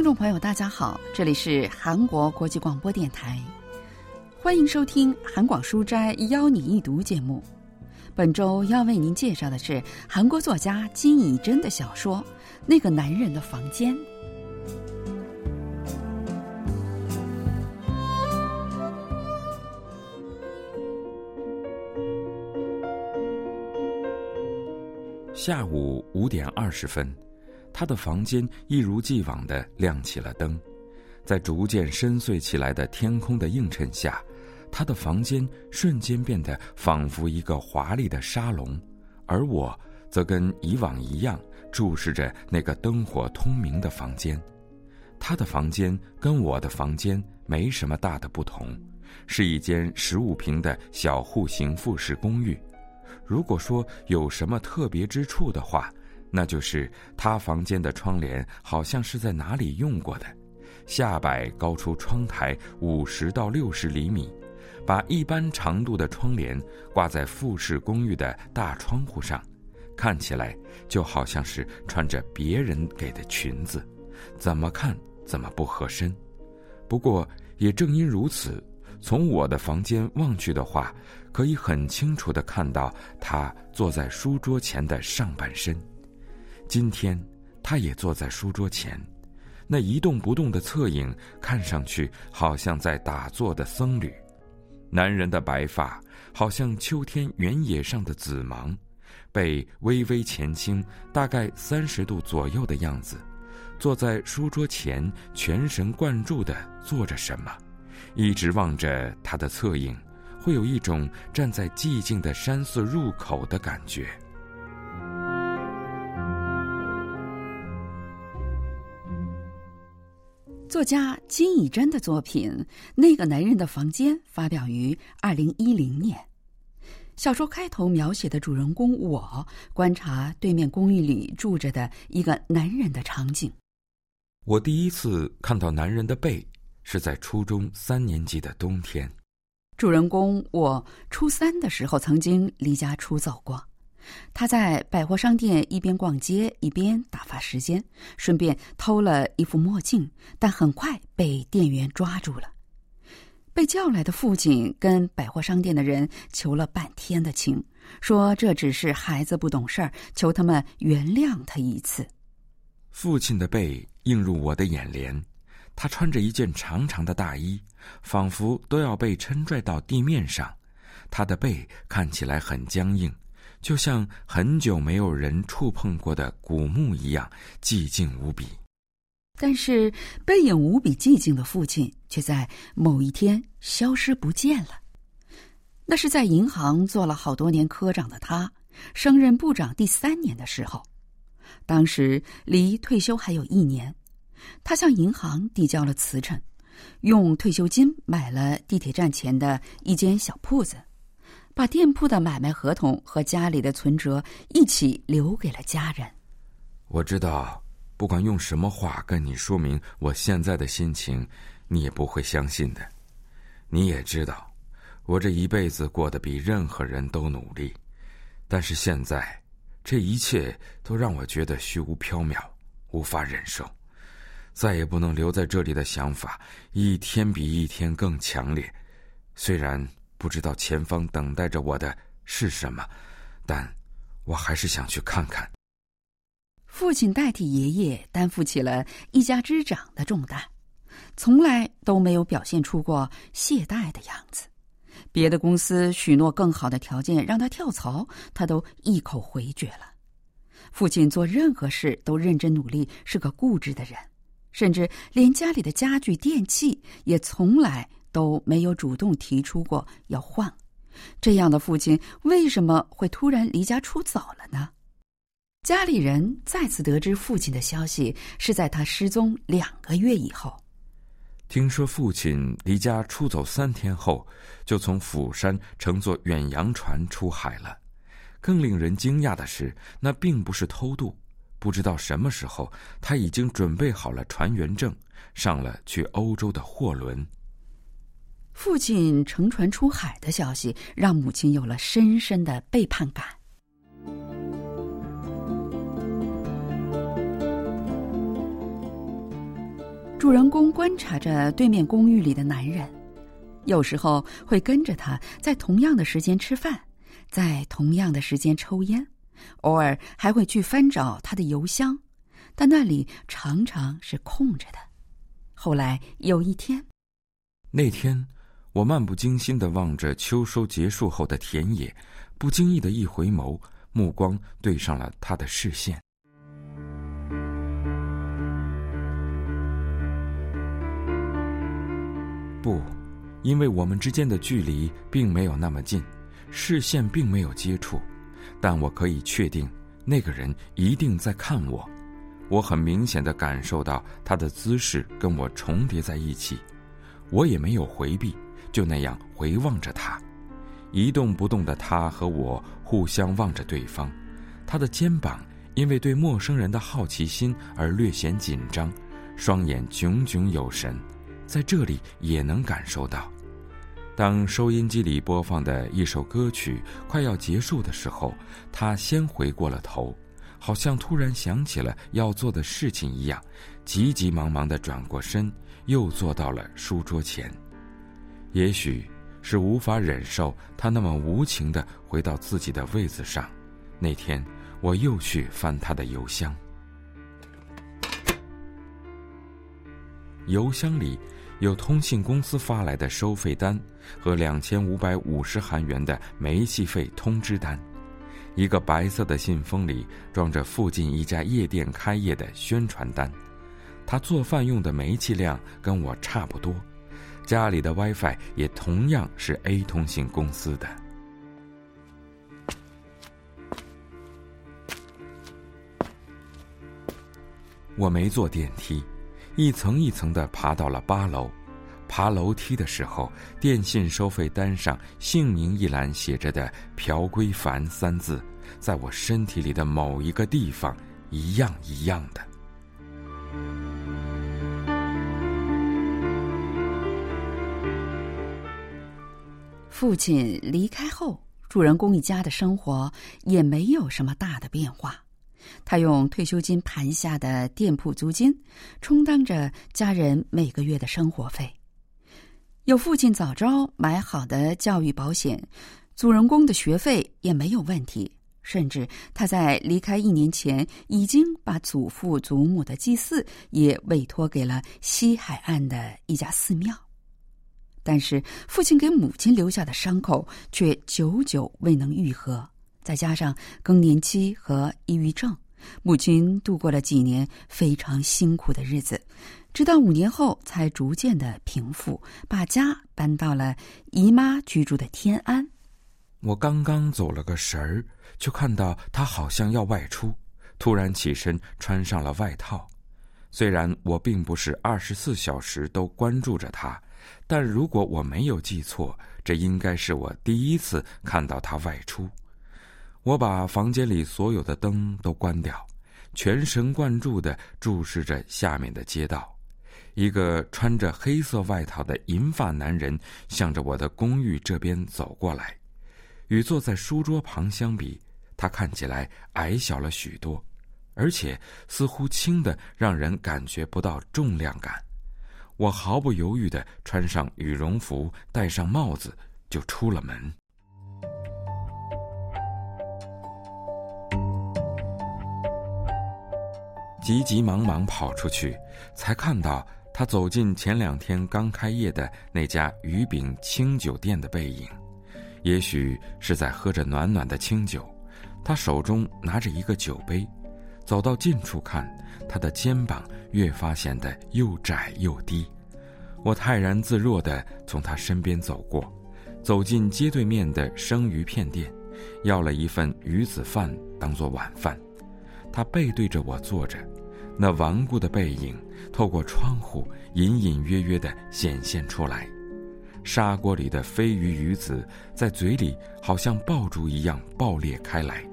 听众朋友，大家好，这里是韩国国际广播电台，欢迎收听韩广书斋邀你一读节目。本周要为您介绍的是韩国作家金以真的小说《那个男人的房间》。下午五点二十分，他的房间一如既往的亮起了灯，在逐渐深邃起来的天空的映衬下，他的房间瞬间变得仿佛一个华丽的沙龙，而我则跟以往一样注视着那个灯火通明的房间。他的房间跟我的房间没什么大的不同，是一间十五平的小户型复式公寓。如果说有什么特别之处的话，那就是他房间的窗帘好像是在哪里用过的，下摆高出窗台五十到六十厘米，把一般长度的窗帘挂在复式公寓的大窗户上，看起来就好像是穿着别人给的裙子，怎么看怎么不合身。不过也正因如此。从我的房间望去的话，可以很清楚的看到他坐在书桌前的上半身。今天，他也坐在书桌前，那一动不动的侧影看上去好像在打坐的僧侣。男人的白发好像秋天原野上的紫芒，被微微前倾，大概三十度左右的样子，坐在书桌前，全神贯注的做着什么。一直望着他的侧影，会有一种站在寂静的山寺入口的感觉。作家金以真的作品《那个男人的房间》发表于二零一零年。小说开头描写的主人公我观察对面公寓里住着的一个男人的场景。我第一次看到男人的背。是在初中三年级的冬天，主人公我初三的时候曾经离家出走过。他在百货商店一边逛街一边打发时间，顺便偷了一副墨镜，但很快被店员抓住了。被叫来的父亲跟百货商店的人求了半天的情，说这只是孩子不懂事儿，求他们原谅他一次。父亲的背映入我的眼帘。他穿着一件长长的大衣，仿佛都要被撑拽到地面上。他的背看起来很僵硬，就像很久没有人触碰过的古墓一样寂静无比。但是背影无比寂静的父亲却在某一天消失不见了。那是在银行做了好多年科长的他，升任部长第三年的时候，当时离退休还有一年。他向银行递交了辞呈，用退休金买了地铁站前的一间小铺子，把店铺的买卖合同和家里的存折一起留给了家人。我知道，不管用什么话跟你说明我现在的心情，你也不会相信的。你也知道，我这一辈子过得比任何人都努力，但是现在，这一切都让我觉得虚无缥缈，无法忍受。再也不能留在这里的想法，一天比一天更强烈。虽然不知道前方等待着我的是什么，但我还是想去看看。父亲代替爷爷担负起了一家之长的重担，从来都没有表现出过懈怠的样子。别的公司许诺更好的条件让他跳槽，他都一口回绝了。父亲做任何事都认真努力，是个固执的人。甚至连家里的家具电器也从来都没有主动提出过要换，这样的父亲为什么会突然离家出走了呢？家里人再次得知父亲的消息是在他失踪两个月以后。听说父亲离家出走三天后，就从釜山乘坐远洋船出海了。更令人惊讶的是，那并不是偷渡。不知道什么时候，他已经准备好了船员证，上了去欧洲的货轮。父亲乘船出海的消息，让母亲有了深深的背叛感。主人公观察着对面公寓里的男人，有时候会跟着他在同样的时间吃饭，在同样的时间抽烟，偶尔还会去翻找他的邮箱，但那里常常是空着的。后来有一天，那天我漫不经心的望着秋收结束后的田野，不经意的一回眸，目光对上了他的视线。不，因为我们之间的距离并没有那么近，视线并没有接触，但我可以确定，那个人一定在看我。我很明显的感受到他的姿势跟我重叠在一起，我也没有回避，就那样回望着他，一动不动的他和我互相望着对方，他的肩膀因为对陌生人的好奇心而略显紧张，双眼炯炯有神。在这里也能感受到，当收音机里播放的一首歌曲快要结束的时候，他先回过了头，好像突然想起了要做的事情一样，急急忙忙的转过身，又坐到了书桌前。也许是无法忍受他那么无情的回到自己的位子上，那天我又去翻他的邮箱，邮箱里。有通信公司发来的收费单和两千五百五十韩元的煤气费通知单，一个白色的信封里装着附近一家夜店开业的宣传单。他做饭用的煤气量跟我差不多，家里的 WiFi 也同样是 A 通信公司的。我没坐电梯。一层一层的爬到了八楼，爬楼梯的时候，电信收费单上姓名一栏写着的“朴圭凡”三字，在我身体里的某一个地方，一样一样的。父亲离开后，主人公一家的生活也没有什么大的变化。他用退休金盘下的店铺租金，充当着家人每个月的生活费。有父亲早朝买好的教育保险，主人公的学费也没有问题。甚至他在离开一年前，已经把祖父祖母的祭祀也委托给了西海岸的一家寺庙。但是，父亲给母亲留下的伤口却久久未能愈合。再加上更年期和抑郁症，母亲度过了几年非常辛苦的日子，直到五年后才逐渐的平复，把家搬到了姨妈居住的天安。我刚刚走了个神儿，就看到他好像要外出，突然起身穿上了外套。虽然我并不是二十四小时都关注着他，但如果我没有记错，这应该是我第一次看到他外出。我把房间里所有的灯都关掉，全神贯注的注视着下面的街道。一个穿着黑色外套的银发男人向着我的公寓这边走过来，与坐在书桌旁相比，他看起来矮小了许多，而且似乎轻的让人感觉不到重量感。我毫不犹豫的穿上羽绒服，戴上帽子，就出了门。急急忙忙跑出去，才看到他走进前两天刚开业的那家鱼饼清酒店的背影。也许是在喝着暖暖的清酒，他手中拿着一个酒杯。走到近处看，他的肩膀越发显得又窄又低。我泰然自若地从他身边走过，走进街对面的生鱼片店，要了一份鱼子饭当做晚饭。他背对着我坐着，那顽固的背影透过窗户隐隐约约地显现出来。砂锅里的飞鱼鱼子在嘴里好像爆竹一样爆裂开来，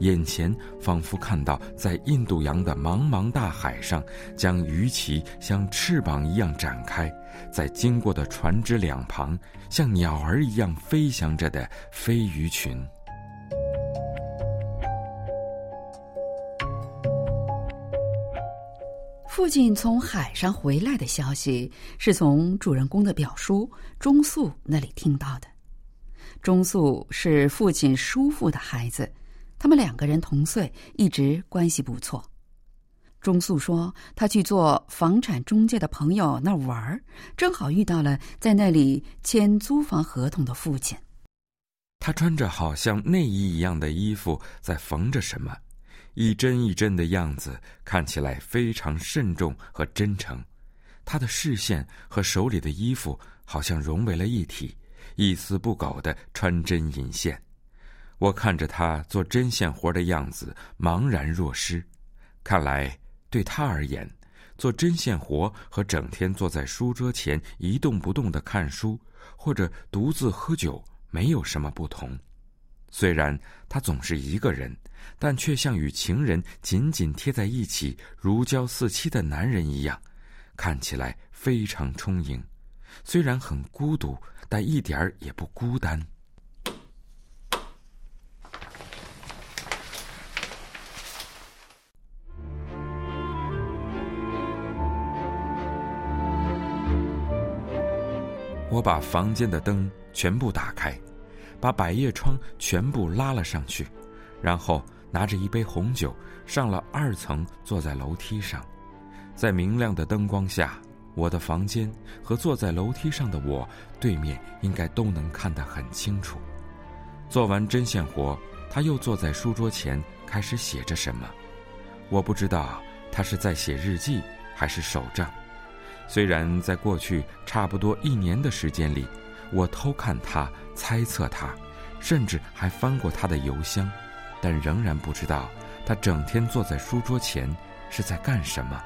眼前仿佛看到在印度洋的茫茫大海上，将鱼鳍像翅膀一样展开，在经过的船只两旁，像鸟儿一样飞翔着的飞鱼群。父亲从海上回来的消息是从主人公的表叔钟素那里听到的。钟素是父亲叔父的孩子，他们两个人同岁，一直关系不错。钟素说，他去做房产中介的朋友那儿玩，正好遇到了在那里签租房合同的父亲。他穿着好像内衣一样的衣服，在缝着什么，一针一针的样子看起来非常慎重和真诚。他的视线和手里的衣服好像融为了一体，一丝不苟的穿针引线。我看着他做针线活的样子，茫然若失。看来。对他而言，做针线活和整天坐在书桌前一动不动的看书或者独自喝酒没有什么不同。虽然他总是一个人，但却像与情人紧紧贴在一起、如胶似漆的男人一样，看起来非常充盈。虽然很孤独，但一点儿也不孤单。我把房间的灯全部打开，把百叶窗全部拉了上去，然后拿着一杯红酒上了二层，坐在楼梯上。在明亮的灯光下，我的房间和坐在楼梯上的我对面应该都能看得很清楚。做完针线活，他又坐在书桌前开始写着什么。我不知道他是在写日记还是手账。虽然在过去差不多一年的时间里，我偷看他、猜测他，甚至还翻过他的邮箱，但仍然不知道他整天坐在书桌前是在干什么。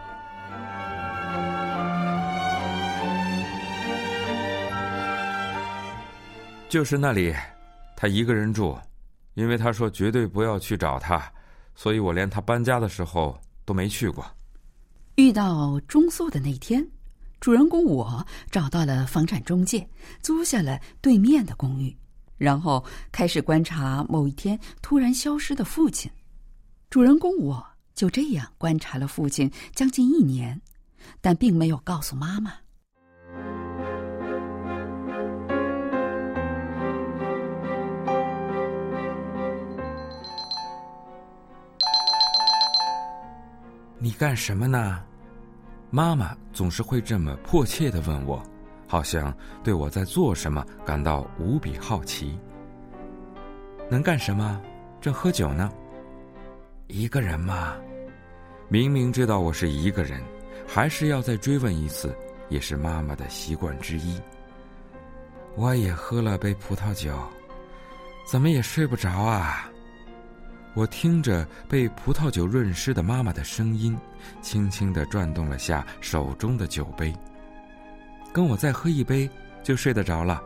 就是那里，他一个人住，因为他说绝对不要去找他，所以我连他搬家的时候都没去过。遇到中宿的那天。主人公我找到了房产中介，租下了对面的公寓，然后开始观察某一天突然消失的父亲。主人公我就这样观察了父亲将近一年，但并没有告诉妈妈。你干什么呢？妈妈总是会这么迫切的问我，好像对我在做什么感到无比好奇。能干什么？正喝酒呢。一个人吗？明明知道我是一个人，还是要再追问一次，也是妈妈的习惯之一。我也喝了杯葡萄酒，怎么也睡不着啊。我听着被葡萄酒润湿的妈妈的声音，轻轻的转动了下手中的酒杯。跟我再喝一杯，就睡得着了。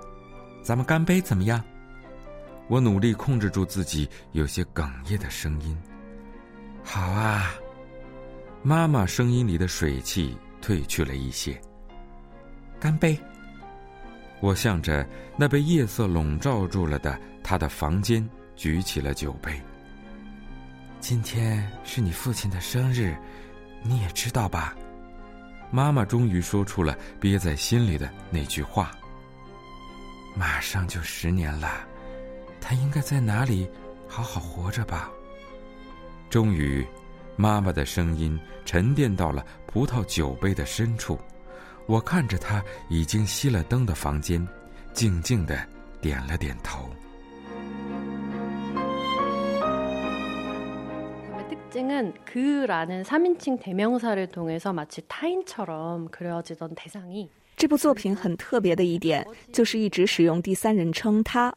咱们干杯怎么样？我努力控制住自己有些哽咽的声音。好啊。妈妈声音里的水汽褪去了一些。干杯。我向着那被夜色笼罩住了的他的房间举起了酒杯。今天是你父亲的生日，你也知道吧？妈妈终于说出了憋在心里的那句话。马上就十年了，他应该在哪里好好活着吧？终于，妈妈的声音沉淀到了葡萄酒杯的深处。我看着他已经熄了灯的房间，静静的点了点头。특징은그라는삼인칭대명사를통해서마치타인처럼그려지던대상이这部作品很特别的一点，就是一直使用第三人称他，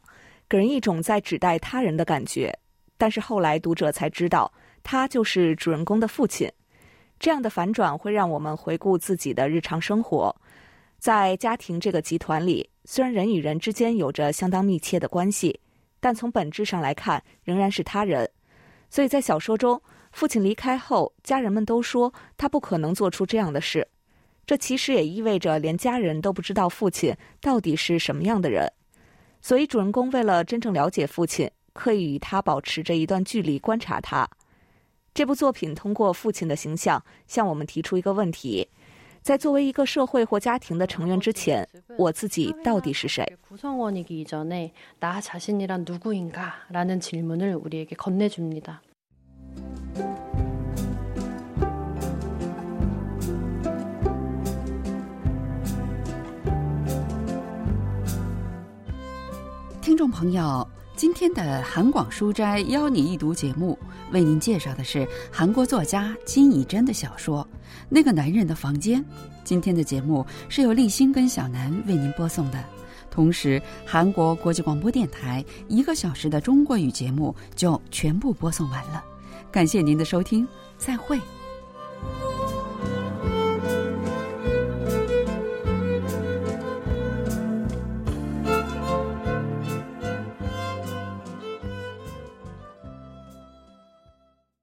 给人一种在指代他人的感觉。但是后来读者才知道，他就是主人公的父亲。这样的反转会让我们回顾自己的日常生活。在家庭这个集团里，虽然人与人之间有着相当密切的关系，但从本质上来看，仍然是他人。所以在小说中。 父亲离开后，家人们都说他不可能做出这样的事。这其实也意味着连家人都不知道父亲到底是什么样的人。所以主人公为了真正了解父亲，刻意与他保持着一段距离观察他。这部作品通过父亲的形象向我们提出一个问题：在作为一个社会或家庭的成员之前，我自己到底是谁？听众朋友，今天的韩广书斋邀你一读节目，为您介绍的是韩国作家金以珍的小说《那个男人的房间》。今天的节目是由立新跟小南为您播送的，同时韩国国际广播电台一个小时的中国语节目就全部播送完了。感谢您的收听再会。